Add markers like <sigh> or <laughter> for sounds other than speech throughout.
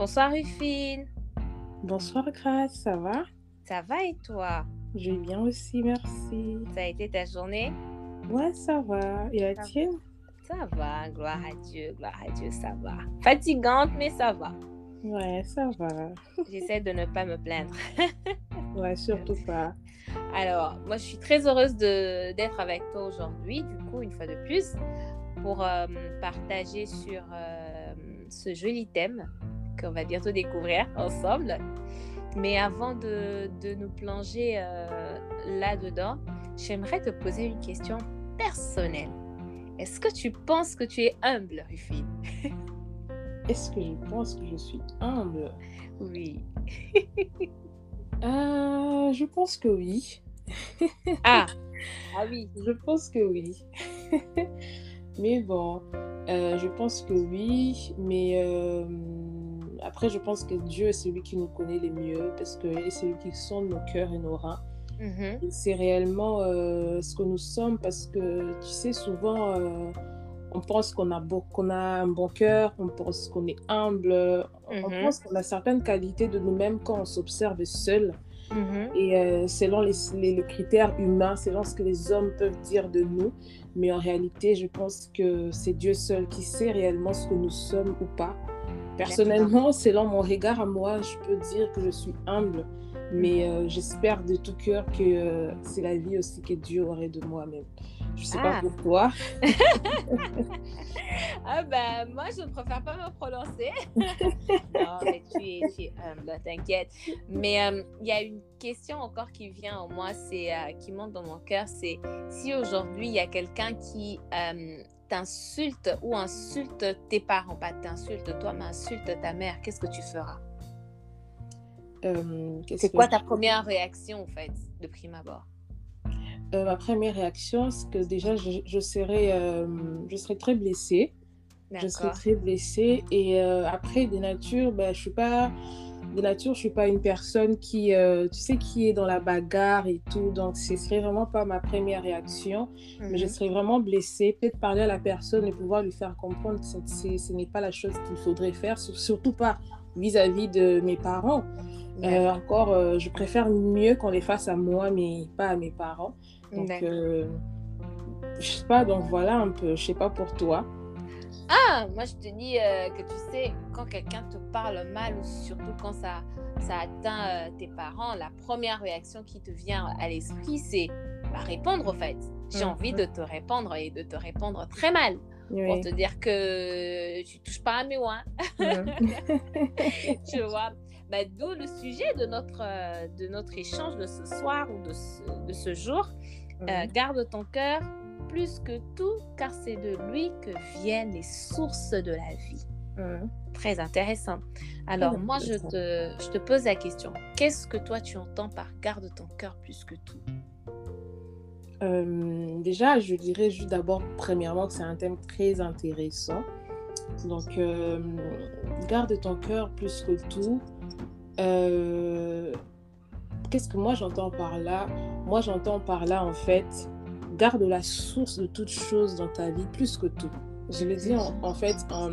Bonsoir Rufine. Bonsoir Grace, ça va? Ça va et toi? Je vais bien aussi, merci. Ça a été ta journée? Ouais, ça va. Et la tienne? Ça va, gloire à Dieu, gloire à Dieu, ça va. Fatigante, mais ça va. Ouais, ça va. J'essaie de ne pas me plaindre. <laughs> ouais, surtout pas. Alors, moi, je suis très heureuse d'être avec toi aujourd'hui, du coup, une fois de plus, pour euh, partager sur euh, ce joli thème qu'on va bientôt découvrir ensemble. Mais avant de, de nous plonger euh, là-dedans, j'aimerais te poser une question personnelle. Est-ce que tu penses que tu es humble, Rufine? <laughs> Est-ce que je pense que je suis humble? Oui. <laughs> euh, je pense que oui. <laughs> ah, ah oui. Je pense que oui. mais bon, euh, je pense que oui, mais euh, après, je pense que Dieu est celui qui nous connaît le mieux parce qu'il est celui qui sonde nos cœurs et nos reins. Mhm. C'est réellement euh, ce que nous sommes parce que, tu sais, souvent, euh, on pense qu'on a, beau, qu'on a un bon cœur, on pense qu'on est humble, on Mhm. pense qu'on a certaines qualités de nous-mêmes quand on s'observe seul. Mhm. Et euh, selon les, les- les critères humains, selon ce que les hommes peuvent dire de nous. Mais en réalité, je pense que c'est Dieu seul qui sait réellement ce que nous sommes ou pas. Personnellement, selon mon regard à moi, je peux dire que je suis humble. Mais euh, j'espère de tout cœur que euh, c'est la vie aussi que Dieu aurait de moi-même. Je sais Ah. pas pour toi. <laughs> Ah ben, moi, je ne préfère pas me prononcer. <laughs> non, mais tu es, tu es humble, t'inquiète. Mais euh, il y a une question encore qui vient en moi, c'est qui monte dans mon cœur, c'est si aujourd'hui, il y a quelqu'un qui t'insulte ou insulte tes parents, pas t'insulte toi, mais insulte ta mère, qu'est-ce que tu feras? Euh, C'est quoi ta première réaction, en fait, de prime abord? Euh, ma première réaction, c'est que déjà, je, je serais, euh, je serais très blessée. Je serais très blessée. Et après, de nature, ben, je suis pas... De nature, je suis pas une personne qui, euh, tu sais, qui est dans la bagarre et tout. Donc, ce serait vraiment pas ma première réaction. Mais je Mhm. serais vraiment blessée. Peut-être parler à la personne et pouvoir lui faire comprendre que c'est- c'est- ce n'est pas la chose qu'il faudrait faire. sur- Surtout pas vis-à-vis de mes parents. Euh, encore, euh, je préfère mieux qu'on les fasse à moi, mais pas à mes parents. Donc, je sais pas, donc voilà un peu, je sais pas pour toi. Ah, moi je te dis euh, que tu sais, quand quelqu'un te parle mal ou surtout quand ça, ça atteint euh, tes parents, la première réaction qui te vient à l'esprit, c'est bah, répondre au fait. J'ai Mhm. envie de te répondre et de te répondre très mal pour te dire que tu touches pas à mes oins, <laughs> <laughs> tu vois. Bah, D'où le sujet de notre, euh, de notre échange de ce soir ou de ce, de ce jour. Garde ton cœur plus que tout, car c'est de lui que viennent les sources de la vie. Mhm. Très intéressant. Alors, moi, je te, je te pose la question. Qu'est-ce que toi, tu entends par garde ton cœur plus que tout Euh, déjà, je dirais juste d'abord, premièrement, que c'est un thème très intéressant. Donc, euh, garde ton cœur plus que tout. Euh, Qu'est-ce que moi j'entends par là? Moi, j'entends par là, en fait, garde la source de toute chose dans ta vie plus que tout. Je le dis en, fait en,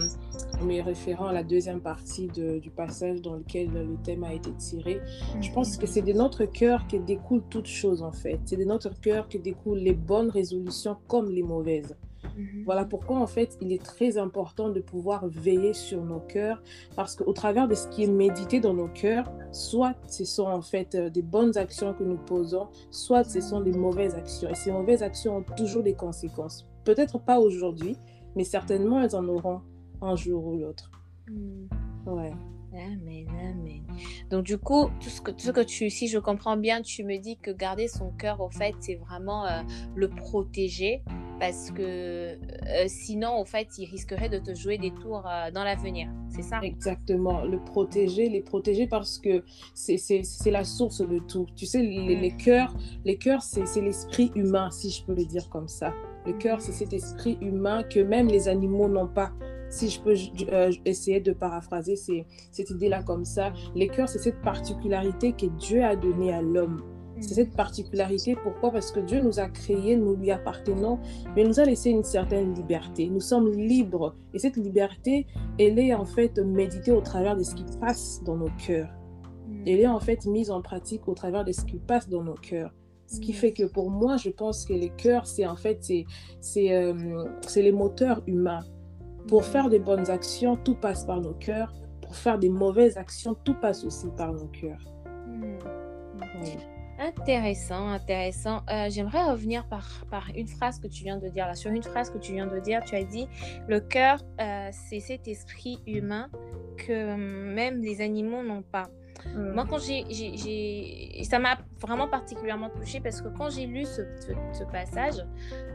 me référant à la deuxième partie du passage dans lequel le thème a été tiré. Je pense que c'est de notre cœur que découle toute chose en fait. C'est de notre cœur que découlent les bonnes résolutions comme les mauvaises. Mhm. Voilà pourquoi en fait il est très important de pouvoir veiller sur nos cœurs parce qu'au travers de ce qui est médité dans nos cœurs, soit ce sont en fait euh, des bonnes actions que nous posons, soit ce sont des mauvaises actions. Et ces mauvaises actions ont toujours des conséquences. Peut-être pas aujourd'hui, mais certainement elles en auront un jour ou l'autre. Mhm. Ouais. Amen, amen. Donc du coup, tout ce que, tout ce que tu, si je comprends bien, tu me dis que garder son cœur, au fait, c'est vraiment euh, le protéger parce que euh, sinon, au fait, il risquerait de te jouer des tours euh, dans l'avenir. C'est ça? Exactement, le protéger, les protéger parce que c'est- la source de tout. Tu sais, les, Mm. les cœurs, les cœurs c'est c'est l'esprit humain, si je peux le dire comme ça. Le Mm. cœur, c'est cet esprit humain que même les animaux n'ont pas. Si je peux euh, essayer de paraphraser ces- cette idée-là comme ça, les cœurs, c'est cette particularité que Dieu a donnée à l'homme. C'est cette particularité. Pourquoi? Parce que Dieu nous a créés, nous lui appartenons, mais nous a laissé une certaine liberté. Nous sommes libres. Et cette liberté, elle est en fait méditée au travers de ce qui passe dans nos cœurs. Mm. Elle est en fait mise en pratique au travers de ce qui passe dans nos cœurs. Ce qui mm. fait que pour moi, je pense que les cœurs, c'est en fait, c'est euh, les moteurs humains. Pour mm. faire des bonnes actions, tout passe par nos cœurs. Pour faire des mauvaises actions, tout passe aussi par nos cœurs. Intéressant, intéressant. Euh, j'aimerais revenir par, une phrase que tu viens de dire là. Sur une phrase que tu viens de dire, tu as dit le cœur, euh, c'est cet esprit humain que même les animaux n'ont pas. Moi, quand j'ai, ça m'a vraiment particulièrement touchée parce que quand j'ai lu ce, ce, passage,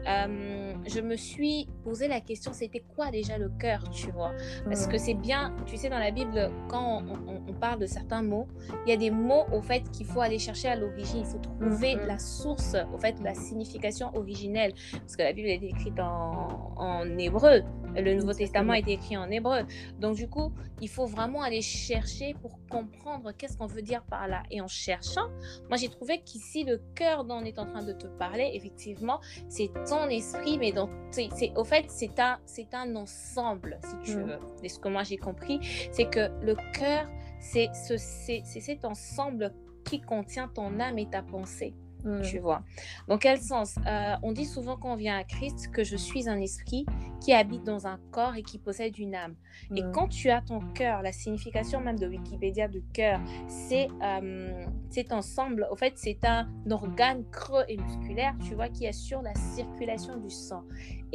euh, je me suis posé la question, c'était quoi déjà le cœur, tu vois? Parce que c'est bien, tu sais, dans la Bible, quand on, parle de certains mots, il y a des mots, au fait, qu'il faut aller chercher à l'origine. Il faut trouver mm, la source, au fait, la signification originelle. Parce que la Bible est écrite en, en hébreu. Le Nouveau Testament est écrit en hébreu. Donc, du coup, il faut vraiment aller chercher pour comprendre qu'est-ce qu'on veut dire par là. Et en cherchant, moi, j'ai trouvé qu'ici, le cœur dont on est en train de te parler, effectivement, c'est ton esprit, mais dans, c'est, au fait, c'est un, c'est un ensemble, si tu mm. veux. Et ce que moi, j'ai compris, c'est que le cœur, c'est, ce, c'est, c'est cet ensemble qui contient ton âme et ta pensée. Mm. Tu vois. Dans quel sens? Euh, On dit souvent quand on vient à Christ que je suis un esprit qui habite dans un corps et qui possède une âme. Et mm. quand tu as ton cœur, la signification même de Wikipédia de cœur, c'est euh, cet ensemble, au fait, c'est un organe creux et musculaire, tu vois, qui assure la circulation du sang.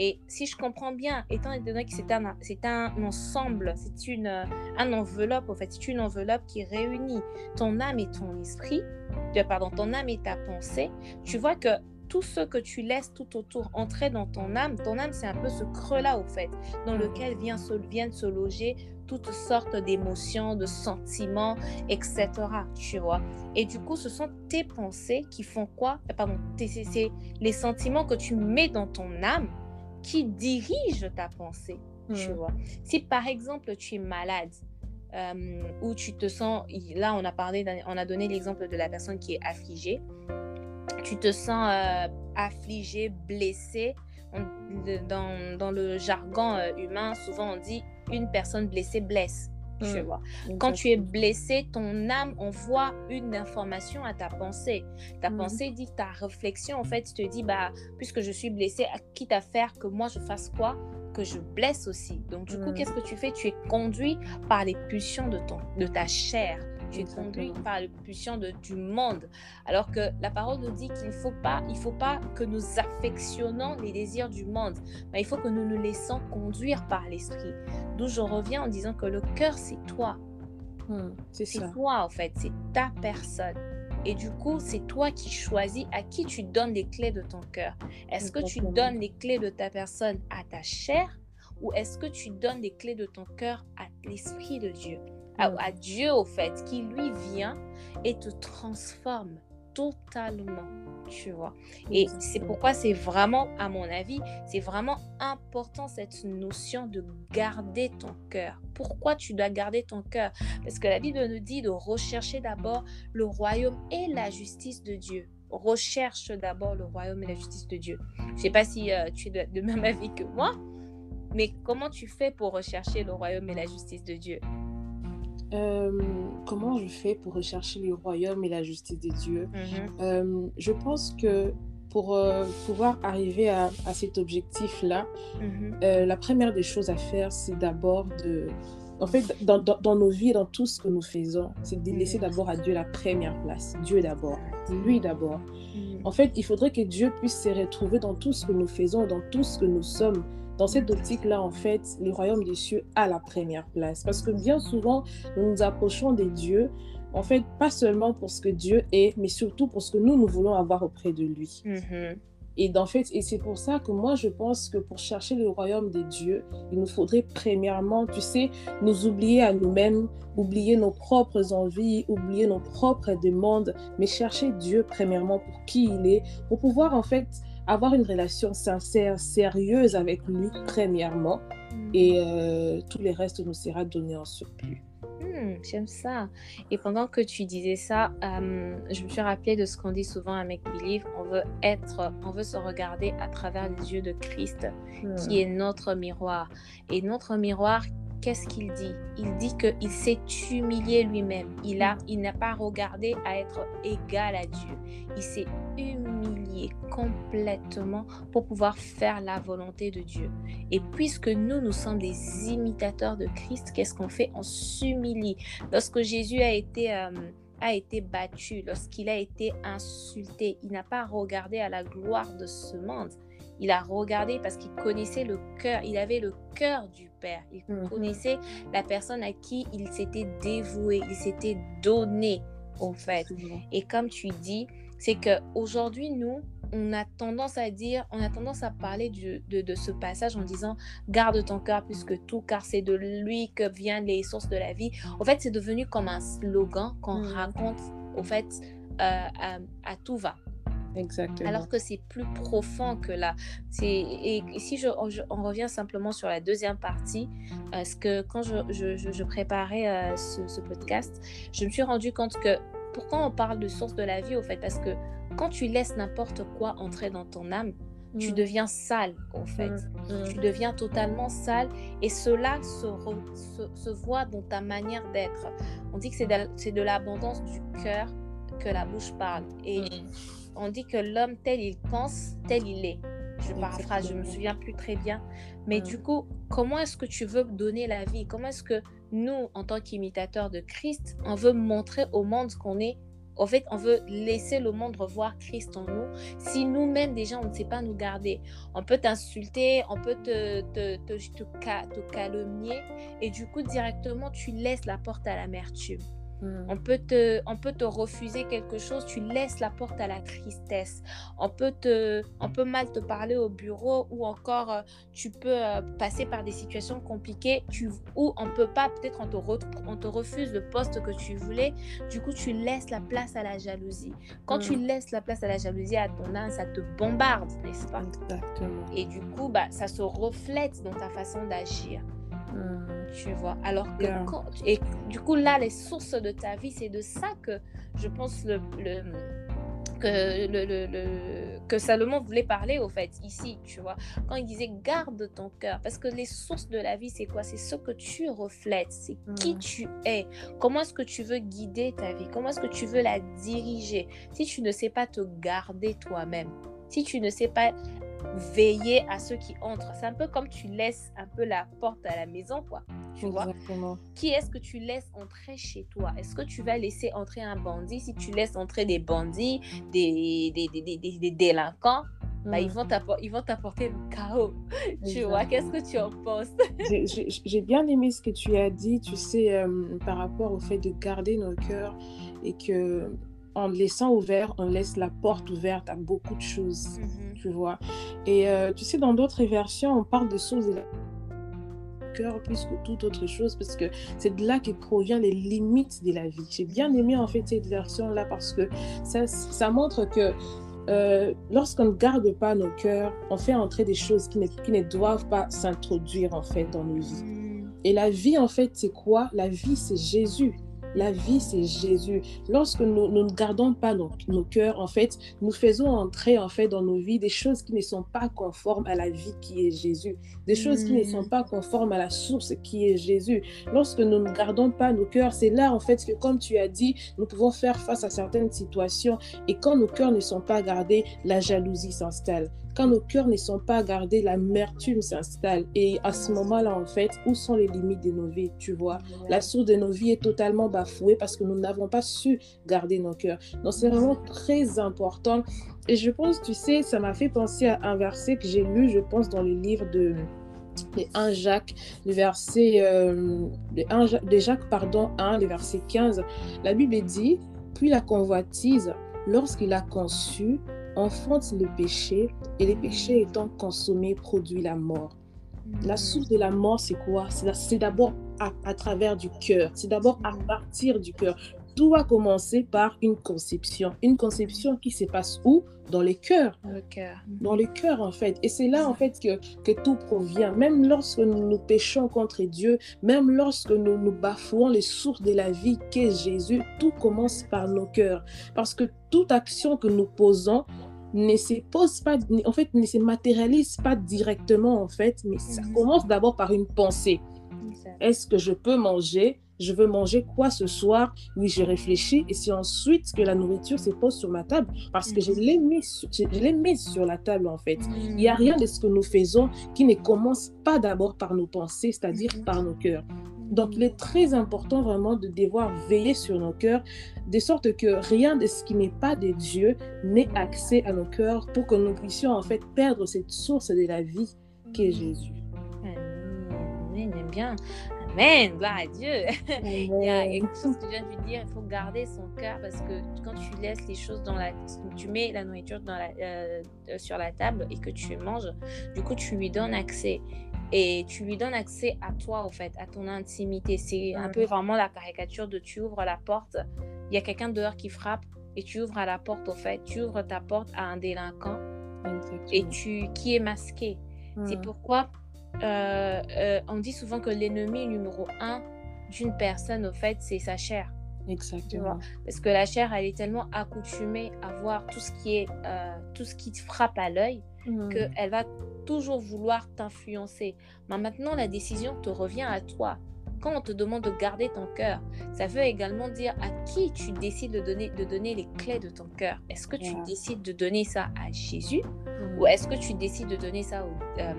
Et si je comprends bien, étant donné que c'est un, c'est un ensemble, c'est une un enveloppe, en fait, c'est une enveloppe qui réunit ton âme et ton esprit, pardon, ton âme et ta pensée, tu vois que tout ce que tu laisses tout autour entrer dans ton âme, ton âme, c'est un peu ce creux-là, au fait, dans lequel vient se, viennent se loger toutes sortes d'émotions, de sentiments, etc. Tu vois. Et du coup, ce sont tes pensées qui font quoi? Pardon, c'est les sentiments que tu mets dans ton âme qui dirige ta pensée. Tu hmm. vois. Si par exemple tu es malade, euh, ou tu te sens, là on a parlé, on a donné l'exemple de la personne qui est affligée, tu te sens euh, affligé, blessé. dans, dans, le jargon euh, humain, souvent on dit une personne blessée blesse. Tu hmm. vois. Quand tu es blessé, ton âme envoie une information à ta pensée. Ta hmm. pensée dit, ta réflexion, en fait, te dit, bah, puisque je suis blessé, quitte à faire que moi je fasse quoi? Que je blesse aussi. Donc, du coup, hmm. qu'est-ce que tu fais? Tu es conduit par les pulsions de, ton, de ta chair tu es conduit par les pulsions de, du monde. Alors que la parole nous dit qu'il ne faut pas, il faut pas que nous affectionnons les désirs du monde, mais il faut que nous nous laissons conduire par l'esprit. D'où je reviens en disant que le cœur, c'est toi. Hmm, c'est toi, en fait, c'est ta personne. Et du coup, c'est toi qui choisis à qui tu donnes les clés de ton cœur. Est-ce que tu donnes les clés de ta personne à ta chair ou est-ce que tu donnes les clés de ton cœur à l'Esprit de Dieu? À, Dieu au fait, qui lui vient et te transforme totalement, tu vois. Et c'est pourquoi c'est vraiment, à mon avis, c'est vraiment important cette notion de garder ton cœur. Pourquoi tu dois garder ton cœur? Parce que la Bible nous dit de rechercher d'abord le royaume et la justice de Dieu. Recherche d'abord le royaume et la justice de Dieu. Je ne sais pas si euh, tu es de <laughs> même avis que moi, mais comment tu fais pour rechercher le royaume et la justice de Dieu? Euh, comment je fais pour rechercher le royaume et la justice de Dieu? Mhm. euh, Je pense que pour euh, pouvoir arriver à, cet objectif-là, mhm. la première des choses à faire, c'est d'abord de... En fait, dans, dans, nos vies, dans tout ce que nous faisons, c'est de laisser mhm. d'abord à Dieu la première place. Dieu d'abord. Lui d'abord. En fait, il faudrait que Dieu puisse se retrouver dans tout ce que nous faisons, dans tout ce que nous sommes dans cette optique-là, en fait, le royaume des cieux a la première place. Parce que bien souvent, nous nous approchons des dieux, en fait, pas seulement pour ce que Dieu est, mais surtout pour ce que nous, nous voulons avoir auprès de lui. Mm-hmm. Et en fait, et c'est pour ça que moi, je pense que pour chercher le royaume des dieux, il nous faudrait premièrement, tu sais, nous oublier à nous-mêmes, oublier nos propres envies, oublier nos propres demandes, mais chercher Dieu premièrement pour qui il est, pour pouvoir en fait avoir une relation sincère, sérieuse avec lui, premièrement, mm. et euh, tout le reste nous sera donné en surplus. Hmm, j'aime ça. Et pendant que tu disais ça, euh, je me suis rappelé de ce qu'on dit souvent à Make Believe. On veut être, on veut se regarder à travers les yeux de Christ, qui hmm. est notre miroir. Et notre miroir qu'est-ce qu'il dit? Il dit qu'il s'est humilié lui-même. Il il n'a pas regardé à être égal à Dieu. Il s'est humilié complètement pour pouvoir faire la volonté de Dieu. Et puisque nous, nous sommes des imitateurs de Christ, qu'est-ce qu'on fait? On s'humilie. Lorsque Jésus a été euh, a été battu, lorsqu'il a été insulté, il n'a pas regardé à la gloire de ce monde. Il a regardé parce qu'il connaissait le cœur, il avait le cœur du Père. Il mhm. connaissait la personne à qui il s'était dévoué, il s'était donné, au fait. Et comme tu dis, c'est que aujourd'hui nous, on a tendance à dire, on a tendance à parler de, ce passage en disant garde ton cœur plus que tout, car c'est de lui que viennent les sources de la vie. En fait, c'est devenu comme un slogan qu'on mhm. raconte, au fait, euh, à, tout va. Exactement. Alors que c'est plus profond que là. Et, et si je, on revient simplement sur la deuxième partie, parce que quand je, préparais euh, ce, podcast, je me suis rendu compte que pourquoi on parle de source de la vie, au fait, parce que quand tu laisses n'importe quoi entrer dans ton âme, tu mm. deviens sale, au fait. Mm. Mm. Tu deviens totalement sale et cela se, se, voit dans ta manière d'être. On dit que c'est de, de l'abondance du cœur que la bouche parle. Et on dit que l'homme tel il pense, tel il est. Je paraphrase, je me souviens plus très bien. Mais du coup, comment est-ce que tu veux donner la vie? Comment est-ce que nous, en tant qu'imitateurs de Christ, on veut montrer au monde qu'on est? En fait, on veut laisser le monde revoir Christ en nous. Si nous-mêmes, déjà, on ne sait pas nous garder, on peut t'insulter, on peut te, te, te, te, calomnier, et du coup, directement, tu laisses la porte à l'amertume. Mm. On, peut te, on peut te refuser quelque chose, tu laisses la porte à la tristesse. On peut, te, on peut mal te parler au bureau ou encore euh, tu peux euh, passer par des situations compliquées tu, ou on peut pas, peut-être on te, on te refuse le poste que tu voulais. Du coup, tu laisses la place à la jalousie. Quand tu mm. laisses la place à la jalousie à ton âme, ça te bombarde, n'est-ce pas? Exactement. Et du coup, bah, ça se reflète dans ta façon d'agir. Mm. Tu vois, alors que et du coup là, les sources de ta vie, c'est de ça que je pense le, le que, le, le, que Salomon voulait parler au fait ici, tu vois, quand il disait garde ton cœur, parce que les sources de la vie, c'est quoi? C'est ce que tu reflètes, c'est qui mm. tu es, comment est-ce que tu veux guider ta vie, comment est-ce que tu veux la diriger? Si tu ne sais pas te garder toi-même, si tu ne sais pas veiller à ceux qui entrent. C'est un peu comme tu laisses un peu la porte à la maison, quoi. Tu vois Qui est-ce que tu laisses entrer chez toi? Est-ce que tu vas laisser entrer un bandit? Si tu laisses entrer des bandits, des, des, des, des, délinquants, bah, ils, vont ils vont t'apporter le chaos. <laughs> Tu vois, qu'est-ce que tu en penses? <laughs> J'ai bien aimé ce que tu as dit, tu sais, euh, par rapport au fait de garder nos cœurs et que en laissant ouvert, on laisse la porte ouverte à beaucoup de choses, mhm. tu vois. Et euh, tu sais, dans d'autres versions, on parle de choses cœur plus que toute autre chose parce que c'est de là que provient les limites de la vie. J'ai bien aimé en fait cette version-là parce que ça, ça montre que euh, lorsqu'on ne garde pas nos cœurs, on fait entrer des choses qui ne, qui ne doivent pas s'introduire en fait dans nos vies. Mm. Et la vie en fait, c'est quoi? La vie, c'est Jésus. La vie, c'est Jésus. Lorsque nous, ne gardons pas nos, nos, cœurs, en fait, nous faisons entrer en fait dans nos vies des choses qui ne sont pas conformes à la vie qui est Jésus, des choses qui ne sont mm. pas conformes à la source qui est Jésus. Lorsque nous ne gardons pas nos cœurs, c'est là en fait que, comme tu as dit, nous pouvons faire face à certaines situations. Et quand nos cœurs ne sont pas gardés, la jalousie s'installe. Quand nos cœurs ne sont pas gardés, l'amertume s'installe. Et à ce moment-là, en fait, où sont les limites de nos vies, tu vois? La source de nos vies est totalement bafouée parce que nous n'avons pas su garder nos cœurs. Donc, c'est vraiment très important. Et je pense, tu sais, ça m'a fait penser à un verset que j'ai lu, je pense, dans le livre de, 1 Jacques, le verset euh, de, Jacques, pardon, 1, le verset 15. La Bible dit, puis la convoitise, lorsqu'il a conçu, enfante le péché et le péché étant consommé produit la mort. La mm. source de la mort, c'est quoi? C'est d'abord à, travers du cœur. C'est d'abord à partir du cœur. tout va commencer par une conception. Une conception qui se passe où? Dans les cœurs. Dans le cœur. Dans les cœurs, en fait. Et c'est là, en fait, que, que tout provient. Même lorsque nous, nous péchons contre Dieu, même lorsque nous nous bafouons les sources de la vie qu'est Jésus, tout commence par nos cœurs. Parce que toute action que nous posons, ne se pose pas, en fait, ne se matérialise pas directement, en fait, mais ça Mhm. commence d'abord par une pensée. Est-ce que je peux manger? Je veux manger quoi ce soir? Oui, je réfléchis et c'est ensuite que la nourriture se pose sur ma table parce que je Mhm. l'ai mis, sur- mise la table en fait. Il n'y a rien de ce que nous faisons qui ne commence pas d'abord par nos pensées, c'est-à-dire Mhm. par nos cœurs. Donc, il est très important vraiment de devoir veiller sur nos cœurs, de sorte que rien de ce qui n'est pas de Dieu n'ait accès à nos cœurs pour que nous puissions en fait perdre cette source de la vie qu'est Jésus. Amen, j'aime bien. Amen, gloire à Dieu. <laughs> Il y a Amen. quelque chose que je viens de dire, il faut garder son cœur parce que quand tu laisses les choses dans la... Tu mets la nourriture dans la, euh, sur la table et que tu manges, du coup, tu lui donnes accès. Et tu lui donnes accès à toi, au fait, à ton intimité. C'est un peu vraiment la caricature de tu ouvres la porte, il y a quelqu'un dehors qui frappe et tu ouvres à la porte, au fait. Tu ouvres ta porte à un délinquant et tu qui est masqué. C'est pourquoi euh, euh, on dit souvent que l'ennemi numéro un d'une personne, au fait, c'est sa chair. Exactement. Parce que la chair, elle est tellement accoutumée à voir tout ce qui est, euh, tout ce qui te frappe à l'œil, Qu'elle va toujours vouloir t'influencer. Mais maintenant, la décision te revient à toi. Quand on te demande de garder ton cœur, ça veut également dire à qui tu décides de donner, de donner les clés de ton cœur. Est-ce que tu décides de donner ça à Jésus ou est-ce que tu décides de donner ça au, euh,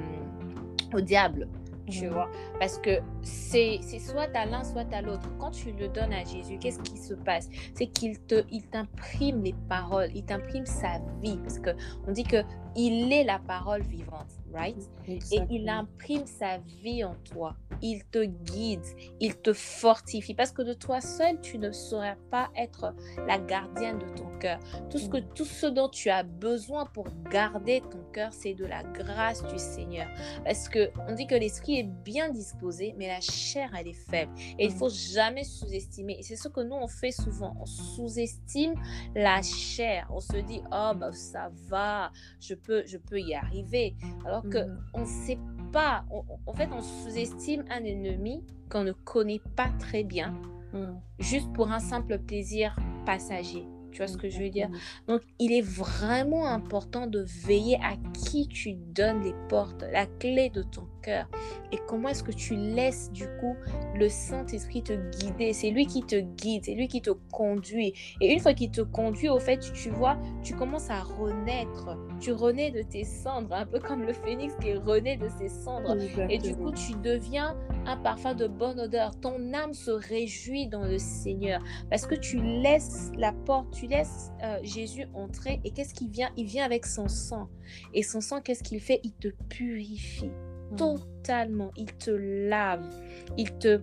au diable tu Mhm. vois? Parce que c'est c'est soit à l'un soit à l'autre quand tu le donnes à Jésus qu'est-ce qui se passe? C'est qu'il te il t'imprime les paroles il t'imprime sa vie parce que on dit que il est la parole vivante right? Et il imprime sa vie en toi. Il te guide il te fortifie. Parce que de toi seul tu ne saurais pas être la gardienne de ton cœur. Tout ce que tout ce dont tu as besoin pour garder ton cœur c'est de la grâce du Seigneur. Parce que on dit que l'esprit est bien disposé mais la chair elle est faible. Et il Mhm. faut jamais sous-estimer. Et c'est ce que nous on fait souvent. On sous-estime la chair. On se dit oh bah ça va je peux je peux y arriver alors que Mhm. on sait pas on- en fait on sous-estime un ennemi qu'on ne connaît pas très bien Mm. juste pour un simple plaisir passager tu vois ce que je veux dire? Donc, il est vraiment important de veiller à qui tu donnes les portes, la clé de ton cœur. Et comment est-ce que tu laisses du coup le Saint-Esprit te guider? C'est lui qui te guide, c'est lui qui te conduit. Et une fois qu'il te conduit, au fait, tu, vois, tu commences à renaître. Tu renais de tes cendres, un peu comme le phénix qui rené de ses cendres. Et du coup, tu deviens un parfum de bonne odeur. Ton âme se réjouit dans le Seigneur parce que tu laisses la porte, tu laisses euh, Jésus entrer. Et qu'est-ce qu'il vient? Il vient avec son sang. Et son sang, qu'est-ce qu'il fait? Il te purifie. Totalement. Il te lave. Il te,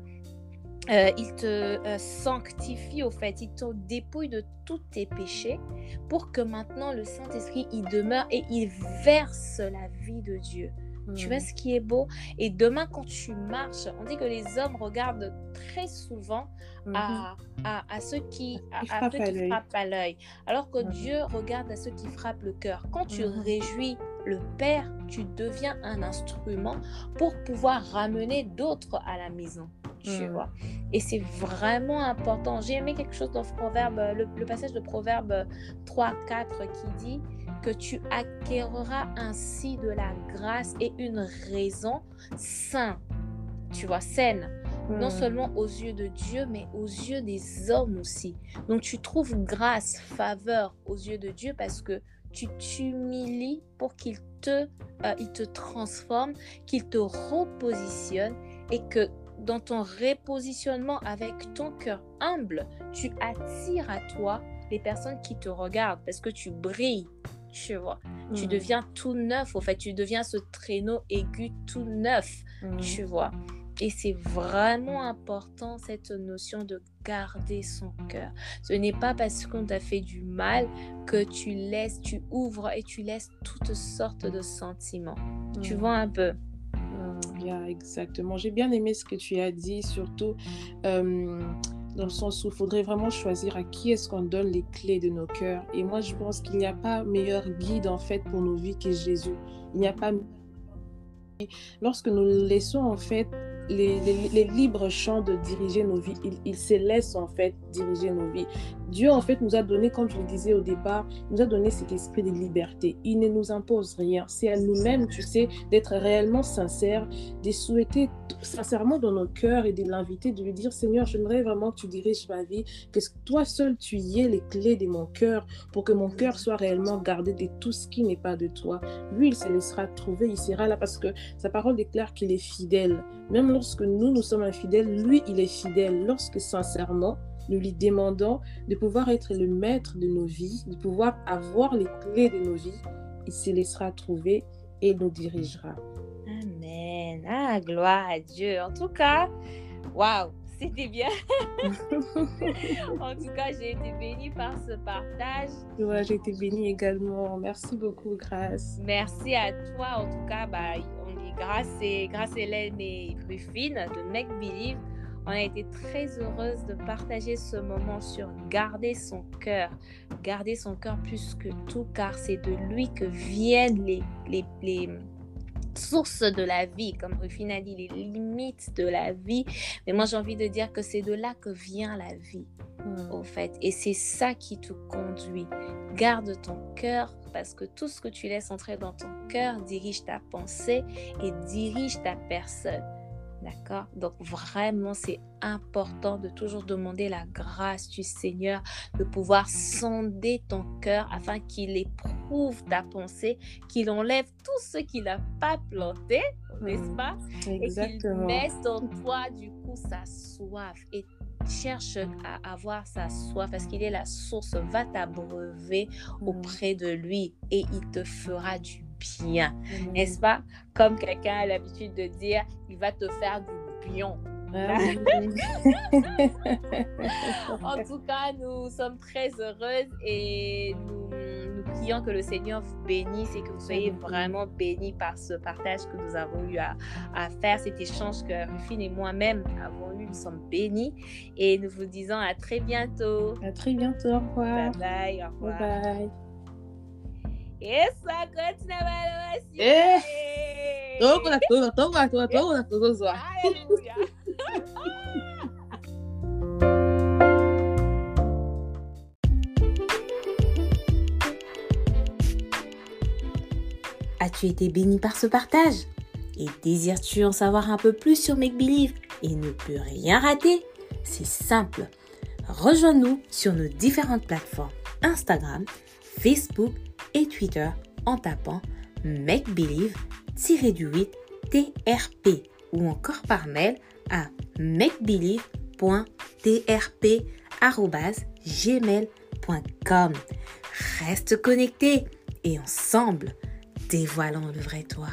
euh, il te euh, sanctifie au fait. Il te dépouille de tous tes péchés pour que maintenant le Saint-Esprit y demeure et il verse la vie de Dieu. Tu vois Mm. ce qui est beau? Et demain, quand tu marches, on dit que les hommes regardent très souvent à, à, à ceux qui, à, à ceux qui l'œil. frappent à l'œil. Alors que Mhm. Dieu regarde à ceux qui frappent le cœur. Quand tu Mhm. réjouis le Père, tu deviens un instrument pour pouvoir ramener d'autres à la maison. Tu Mhm. vois Et c'est vraiment important. J'ai aimé quelque chose dans Proverbe, le, le passage de Proverbe 3, 4 qui dit que tu acquerras ainsi de la grâce et une raison saine, tu vois, saine, non Mm. seulement aux yeux de Dieu, mais aux yeux des hommes aussi. Donc tu trouves grâce, faveur aux yeux de Dieu parce que tu t'humilies pour qu'il te, euh, il te transforme, qu'il te repositionne et que dans ton repositionnement avec ton cœur humble, tu attires à toi les personnes qui te regardent parce que tu brilles, tu vois. Tu Mm. deviens tout neuf, au fait, tu deviens ce traîneau aigu tout neuf, Mm. tu vois. Et c'est vraiment important cette notion de garder son cœur. Ce n'est pas parce qu'on t'a fait du mal que tu laisses, tu ouvres et tu laisses toutes sortes de sentiments. Tu Mm. vois un peu? Mm, yeah, exactement. J'ai bien aimé ce que tu as dit, surtout euh, dans le sens où il faudrait vraiment choisir à qui est-ce qu'on donne les clés de nos cœurs. Et moi, je pense qu'il n'y a pas meilleur guide en fait pour nos vies que Jésus. Il n'y a pas lorsque nous laissons en fait les, libres champs de diriger nos vies. Il, se laisse en fait diriger nos vies. Dieu en fait nous a donné, comme je le disais au départ, nous a donné cet esprit de liberté. Il ne nous impose rien. C'est à nous-mêmes, tu sais, d'être réellement sincères, de souhaiter sincèrement dans nos cœurs et de l'inviter, de lui dire Seigneur, j'aimerais vraiment que tu diriges ma vie, que toi seul tu y aies les clés de mon cœur pour que mon cœur soit réellement gardé de tout ce qui n'est pas de toi. Lui, il se laissera trouver, il sera là parce que sa parole déclare qu'il est fidèle. Même lorsque nous, nous sommes infidèles, lui, il est fidèle. Lorsque sincèrement, nous lui demandons de pouvoir être le maître de nos vies, de pouvoir avoir les clés de nos vies, il se laissera trouver et nous dirigera. Amen. Ah, gloire à Dieu. En tout cas, waouh, c'était bien. <laughs> en tout cas, j'ai été bénie par ce partage. Ouais, j'ai été bénie également. Merci beaucoup, Grâce. Merci à toi. En tout cas, bah, grâce et grâce Hélène et Ruffine de Make Believe, on a été très heureuse de partager ce moment sur garder son cœur. Garder son cœur plus que tout, car c'est de lui que viennent les, les, les sources de la vie, comme Ruffine a dit, les limites de la vie. Mais moi, j'ai envie de dire que c'est de là que vient la vie, hmm. au fait. Et c'est ça qui te conduit. Garde ton cœur parce que tout ce que tu laisses entrer dans ton cœur dirige ta pensée et dirige ta personne. D'accord Donc vraiment, c'est important de toujours demander la grâce du Seigneur, de pouvoir sonder ton cœur afin qu'il éprouve ta pensée, qu'il enlève tout ce qu'il n'a pas planté, n'est-ce hmm. pas? Et qu'il mette en toi, du coup, sa soif. Et cherche à avoir sa soif parce qu'il est la source, va t'abreuver mm. auprès de lui et il te fera du bien. Mm. N'est-ce pas? Comme quelqu'un a l'habitude de dire, il va te faire du bien. Ah <laughs> en tout cas, nous sommes très heureuses et nous, prions que le Seigneur vous bénisse et que vous soyez vraiment bénis par ce partage que nous avons eu à, faire, cet échange que Rufine et moi-même avons eu. Nous sommes bénis et nous vous disons à très bientôt. À très bientôt. Au revoir. Bye bye. Au revoir. Bye bye. Eh! Toma, toma, toma, toma, Alléluia. As-tu été béni par ce partage? Et désires-tu en savoir un peu plus sur Make Believe et ne plus rien rater? C'est simple. Rejoins-nous sur nos différentes plateformes Instagram, Facebook et Twitter en tapant Make Believe-du-8 TRP ou encore par mail à makebelieve.trp.gmail.com. Reste connecté et ensemble, dévoilons le vrai toi.